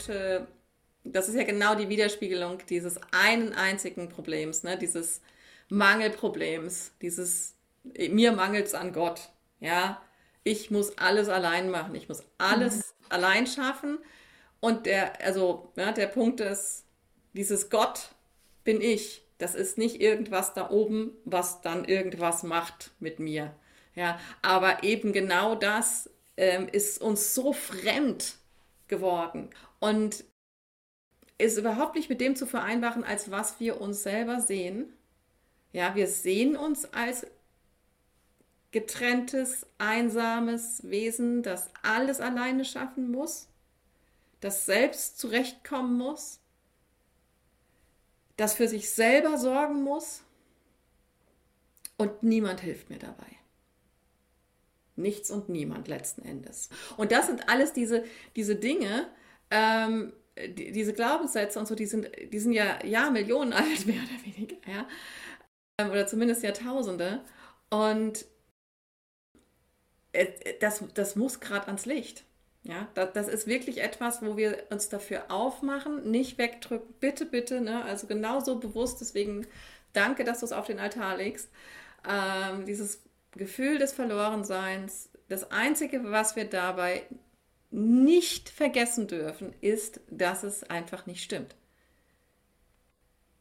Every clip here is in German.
absolute, das ist ja genau die Widerspiegelung dieses einen einzigen Problems, ne? dieses Mangelproblems, dieses, mir mangelt es an Gott, ja, ich muss alles allein machen, ich muss alles mhm. allein schaffen und der, also, ja, der Punkt ist, dieses Gott bin ich, das ist nicht irgendwas da oben, was dann irgendwas macht mit mir. Ja, aber eben genau das ähm, ist uns so fremd geworden und ist überhaupt nicht mit dem zu vereinbaren, als was wir uns selber sehen. Ja, wir sehen uns als getrenntes, einsames Wesen, das alles alleine schaffen muss, das selbst zurechtkommen muss das für sich selber sorgen muss und niemand hilft mir dabei. Nichts und niemand letzten Endes. Und das sind alles diese, diese Dinge, ähm, die, diese Glaubenssätze und so, die sind, die sind ja, ja Millionen alt, mehr oder weniger, ja. Ähm, oder zumindest Jahrtausende. Und äh, das, das muss gerade ans Licht. Ja, das, das, ist wirklich etwas, wo wir uns dafür aufmachen, nicht wegdrücken. Bitte, bitte, ne? also genauso bewusst. Deswegen danke, dass du es auf den Altar legst. Ähm, dieses Gefühl des Verlorenseins, das Einzige, was wir dabei nicht vergessen dürfen, ist, dass es einfach nicht stimmt.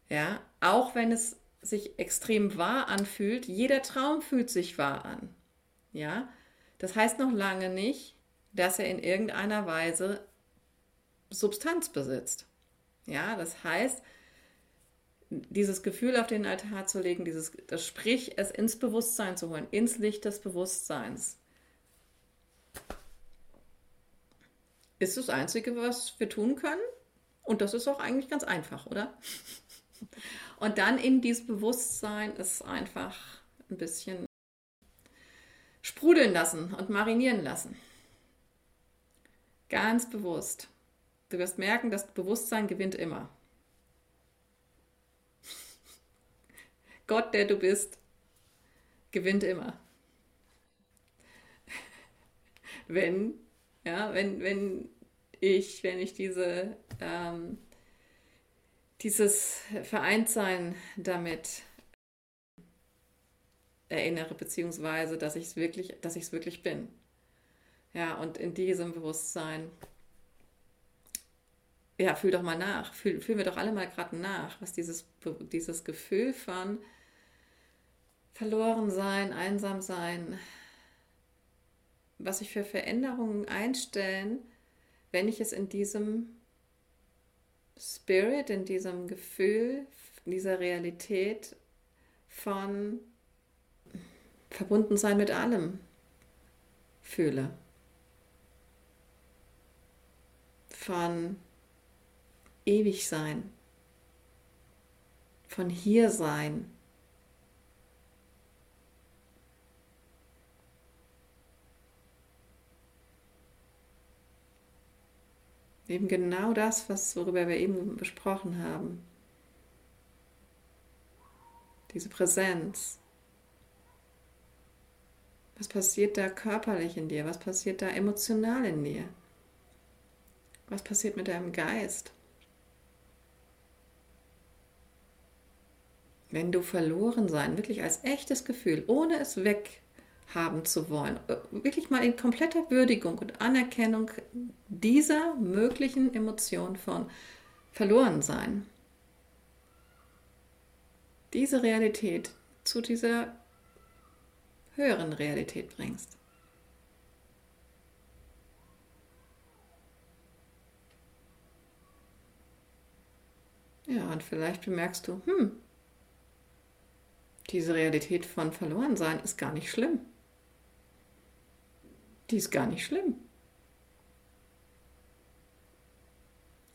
Ja, auch wenn es sich extrem wahr anfühlt, jeder Traum fühlt sich wahr an. Ja, das heißt noch lange nicht, dass er in irgendeiner Weise Substanz besitzt. Ja, das heißt, dieses Gefühl auf den Altar zu legen, dieses, das sprich, es ins Bewusstsein zu holen, ins Licht des Bewusstseins, ist das Einzige, was wir tun können. Und das ist auch eigentlich ganz einfach, oder? Und dann in dieses Bewusstsein es einfach ein bisschen sprudeln lassen und marinieren lassen. Ganz bewusst. Du wirst merken, das Bewusstsein gewinnt immer. Gott, der du bist, gewinnt immer. wenn, ja, wenn, wenn ich, wenn ich diese, ähm, dieses Vereintsein damit erinnere, beziehungsweise, dass ich es wirklich, dass ich es wirklich bin. Ja, und in diesem Bewusstsein, ja, fühl doch mal nach, fühl, fühlen wir doch alle mal gerade nach, was dieses, dieses Gefühl von verloren sein, einsam sein, was sich für Veränderungen einstellen, wenn ich es in diesem Spirit, in diesem Gefühl, in dieser Realität von verbunden sein mit allem fühle. von ewig sein, von hier sein. Eben genau das, was, worüber wir eben besprochen haben. Diese Präsenz. Was passiert da körperlich in dir? Was passiert da emotional in dir? Was passiert mit deinem Geist? Wenn du verloren sein, wirklich als echtes Gefühl, ohne es weghaben zu wollen, äh, wirklich mal in kompletter Würdigung und Anerkennung dieser möglichen Emotion von verloren sein, diese Realität zu dieser höheren Realität bringst. Ja, und vielleicht bemerkst du, hm, diese Realität von Verlorensein ist gar nicht schlimm. Die ist gar nicht schlimm.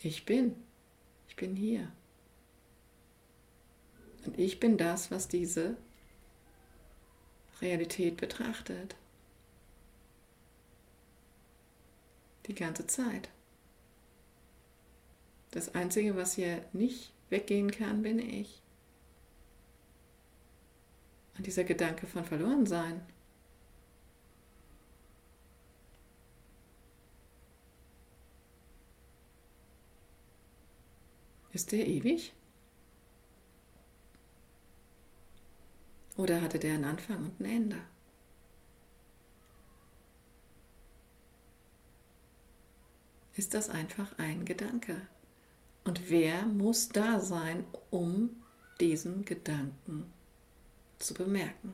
Ich bin. Ich bin hier. Und ich bin das, was diese Realität betrachtet. Die ganze Zeit. Das Einzige, was hier nicht weggehen kann, bin ich. Und dieser Gedanke von verloren Ist der ewig? Oder hatte der einen Anfang und ein Ende? Ist das einfach ein Gedanke? Und wer muss da sein, um diesen Gedanken zu bemerken?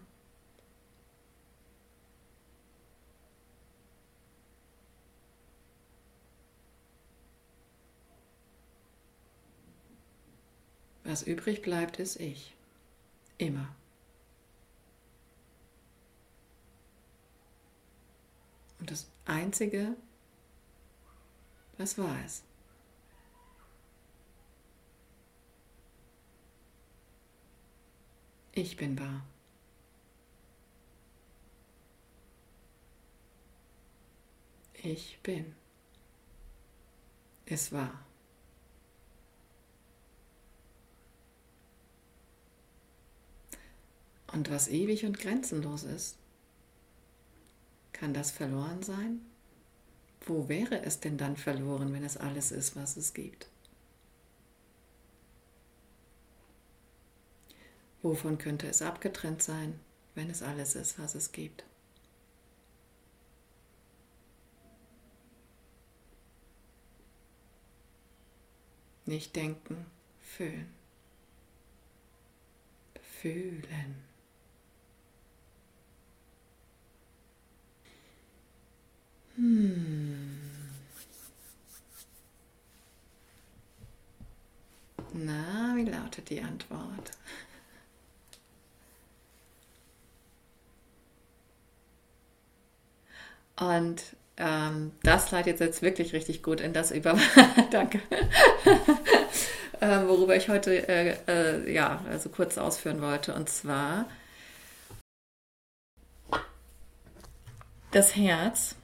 Was übrig bleibt, ist ich. Immer. Und das Einzige, was war es? Ich bin wahr. Ich bin. Es war. Und was ewig und grenzenlos ist, kann das verloren sein? Wo wäre es denn dann verloren, wenn es alles ist, was es gibt? Wovon könnte es abgetrennt sein, wenn es alles ist, was es gibt? Nicht denken, fühlen. Fühlen. Hm. Na, wie lautet die Antwort? Und ähm, das leitet jetzt wirklich richtig gut in das über. Danke. äh, worüber ich heute äh, äh, ja also kurz ausführen wollte. Und zwar das Herz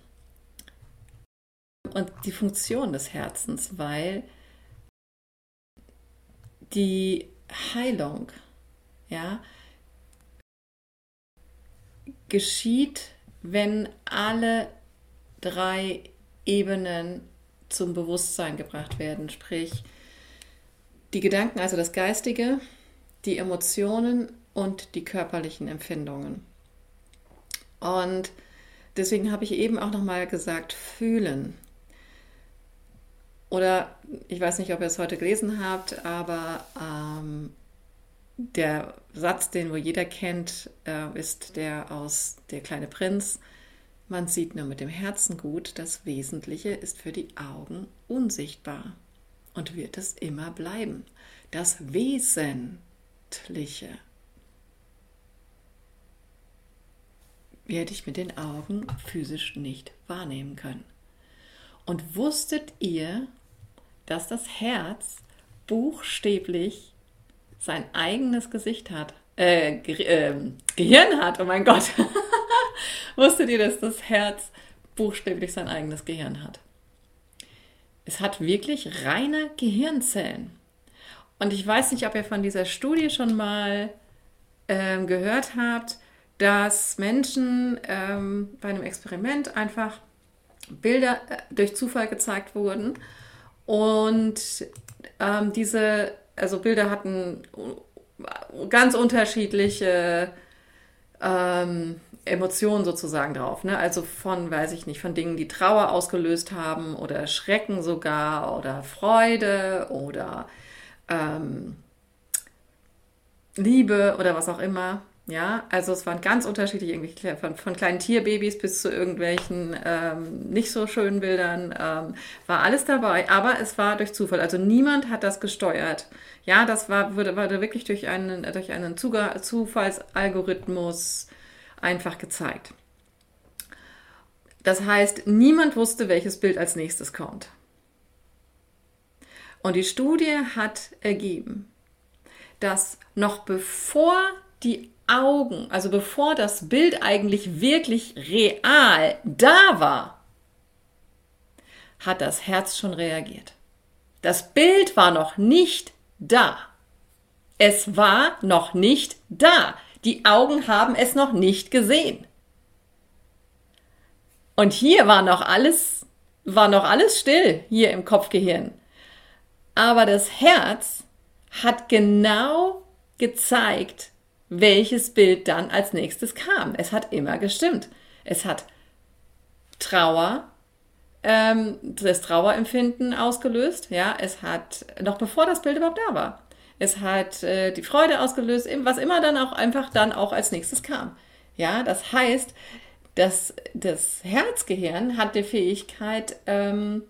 und die Funktion des Herzens, weil die Heilung, ja, geschieht, wenn alle drei Ebenen zum Bewusstsein gebracht werden, sprich die Gedanken, also das Geistige, die Emotionen und die körperlichen Empfindungen. Und deswegen habe ich eben auch nochmal gesagt, fühlen. Oder ich weiß nicht, ob ihr es heute gelesen habt, aber ähm, der Satz, den wohl jeder kennt, äh, ist der aus Der kleine Prinz. Man sieht nur mit dem Herzen gut, das Wesentliche ist für die Augen unsichtbar und wird es immer bleiben. Das Wesentliche werde ich mit den Augen physisch nicht wahrnehmen können. Und wusstet ihr, dass das Herz buchstäblich sein eigenes Gesicht hat, äh, Ge äh, Gehirn hat, oh mein Gott. wusstet ihr, dass das Herz buchstäblich sein eigenes Gehirn hat? Es hat wirklich reine Gehirnzellen. Und ich weiß nicht, ob ihr von dieser Studie schon mal ähm, gehört habt, dass Menschen ähm, bei einem Experiment einfach Bilder äh, durch Zufall gezeigt wurden. Und ähm, diese, also Bilder hatten ganz unterschiedliche ähm, Emotionen sozusagen drauf. Ne? Also von, weiß ich nicht, von Dingen, die Trauer ausgelöst haben oder Schrecken sogar oder Freude oder ähm, Liebe oder was auch immer. Ja, also es waren ganz unterschiedlich, irgendwie von, von kleinen Tierbabys bis zu irgendwelchen ähm, nicht so schönen Bildern, ähm, war alles dabei, aber es war durch Zufall. Also niemand hat das gesteuert. Ja, das war, wurde, wurde wirklich durch einen, durch einen Zufallsalgorithmus einfach gezeigt. Das heißt, niemand wusste, welches Bild als nächstes kommt. Und die Studie hat ergeben, dass noch bevor die Augen, also bevor das Bild eigentlich wirklich real da war, hat das Herz schon reagiert. Das Bild war noch nicht da. Es war noch nicht da. Die Augen haben es noch nicht gesehen. Und hier war noch alles, war noch alles still, hier im Kopfgehirn. Aber das Herz hat genau gezeigt, welches Bild dann als nächstes kam. Es hat immer gestimmt. Es hat Trauer, ähm, das Trauerempfinden ausgelöst. Ja, es hat, noch bevor das Bild überhaupt da war. Es hat äh, die Freude ausgelöst, was immer dann auch einfach dann auch als nächstes kam. Ja, das heißt, dass das Herzgehirn hat die Fähigkeit, ähm,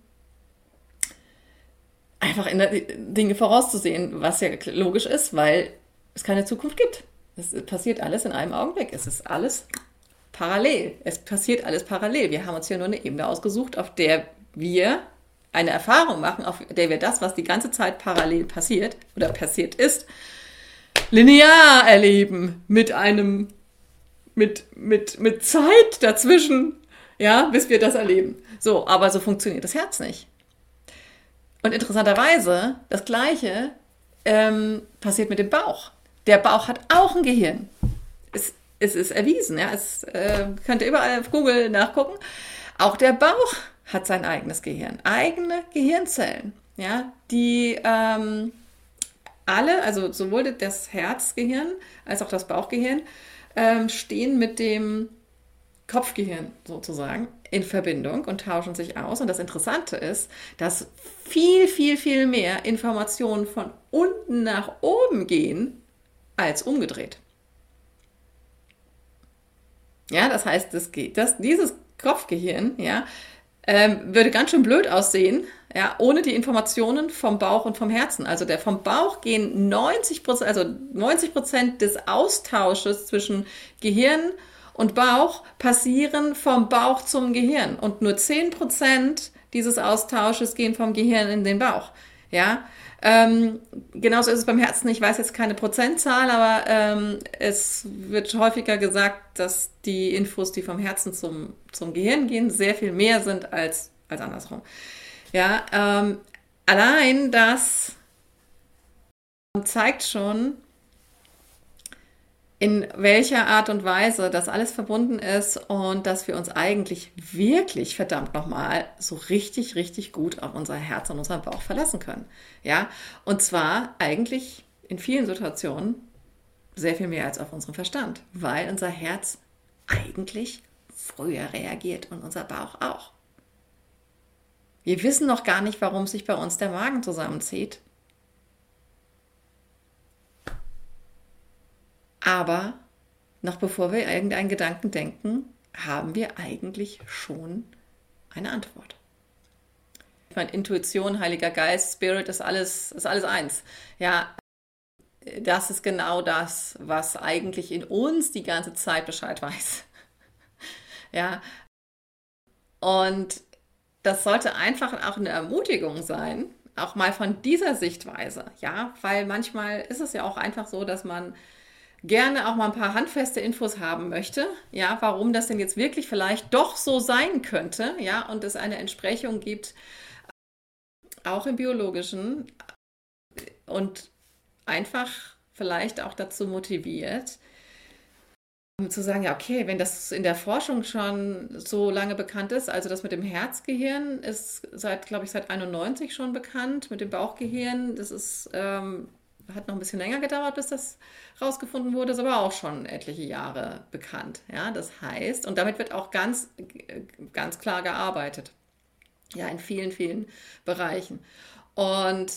einfach Dinge vorauszusehen, was ja logisch ist, weil es keine Zukunft gibt. Es passiert alles in einem Augenblick. Es ist alles parallel. Es passiert alles parallel. Wir haben uns hier nur eine Ebene ausgesucht, auf der wir eine Erfahrung machen, auf der wir das, was die ganze Zeit parallel passiert oder passiert ist, linear erleben mit einem, mit, mit, mit Zeit dazwischen, ja, bis wir das erleben. So, aber so funktioniert das Herz nicht. Und interessanterweise, das Gleiche ähm, passiert mit dem Bauch. Der Bauch hat auch ein Gehirn. Es, es ist erwiesen, ja. Es äh, könnt ihr überall auf Google nachgucken. Auch der Bauch hat sein eigenes Gehirn, eigene Gehirnzellen, ja, die ähm, alle, also sowohl das Herzgehirn als auch das Bauchgehirn, ähm, stehen mit dem Kopfgehirn sozusagen in Verbindung und tauschen sich aus. Und das Interessante ist, dass viel, viel, viel mehr Informationen von unten nach oben gehen als umgedreht. Ja, das heißt, das das, dieses Kopfgehirn, ja, ähm, würde ganz schön blöd aussehen, ja, ohne die Informationen vom Bauch und vom Herzen. Also der vom Bauch gehen 90 Prozent, also 90 Prozent des Austausches zwischen Gehirn und Bauch passieren vom Bauch zum Gehirn und nur 10 Prozent dieses Austausches gehen vom Gehirn in den Bauch. Ja, ähm, genauso ist es beim Herzen. Ich weiß jetzt keine Prozentzahl, aber ähm, es wird häufiger gesagt, dass die Infos, die vom Herzen zum, zum Gehirn gehen, sehr viel mehr sind als, als andersrum. Ja, ähm, allein das zeigt schon, in welcher Art und Weise das alles verbunden ist und dass wir uns eigentlich wirklich verdammt nochmal so richtig, richtig gut auf unser Herz und unseren Bauch verlassen können. Ja, und zwar eigentlich in vielen Situationen sehr viel mehr als auf unseren Verstand, weil unser Herz eigentlich früher reagiert und unser Bauch auch. Wir wissen noch gar nicht, warum sich bei uns der Magen zusammenzieht. Aber noch bevor wir irgendeinen Gedanken denken, haben wir eigentlich schon eine Antwort. Ich meine, Intuition, Heiliger Geist, Spirit ist alles, ist alles eins. Ja, das ist genau das, was eigentlich in uns die ganze Zeit Bescheid weiß. ja. Und das sollte einfach auch eine Ermutigung sein, auch mal von dieser Sichtweise. Ja, weil manchmal ist es ja auch einfach so, dass man gerne auch mal ein paar handfeste Infos haben möchte, ja, warum das denn jetzt wirklich vielleicht doch so sein könnte, ja, und es eine Entsprechung gibt, auch im biologischen und einfach vielleicht auch dazu motiviert, um zu sagen, ja, okay, wenn das in der Forschung schon so lange bekannt ist, also das mit dem Herzgehirn ist seit, glaube ich, seit 91 schon bekannt, mit dem Bauchgehirn, das ist ähm, hat noch ein bisschen länger gedauert, bis das rausgefunden wurde, ist aber auch schon etliche Jahre bekannt. Ja, das heißt, und damit wird auch ganz, ganz klar gearbeitet. Ja, in vielen, vielen Bereichen. Und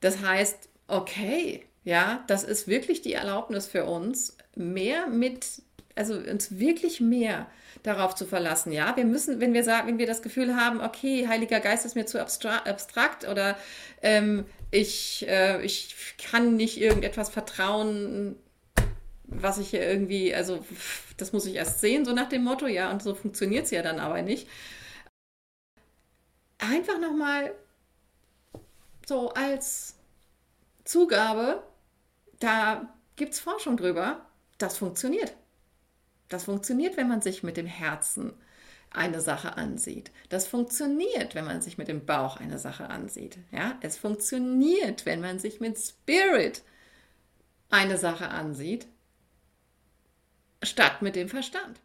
das heißt, okay, ja, das ist wirklich die Erlaubnis für uns, mehr mit, also uns wirklich mehr darauf zu verlassen. Ja, wir müssen, wenn wir sagen, wenn wir das Gefühl haben, okay, Heiliger Geist ist mir zu abstrakt oder ähm, ich, äh, ich kann nicht irgendetwas vertrauen, was ich hier irgendwie, also das muss ich erst sehen, so nach dem Motto, ja, und so funktioniert es ja dann aber nicht. Einfach nochmal so als Zugabe, da gibt es Forschung drüber, das funktioniert. Das funktioniert, wenn man sich mit dem Herzen eine Sache ansieht. Das funktioniert, wenn man sich mit dem Bauch eine Sache ansieht. Ja, es funktioniert, wenn man sich mit Spirit eine Sache ansieht, statt mit dem Verstand.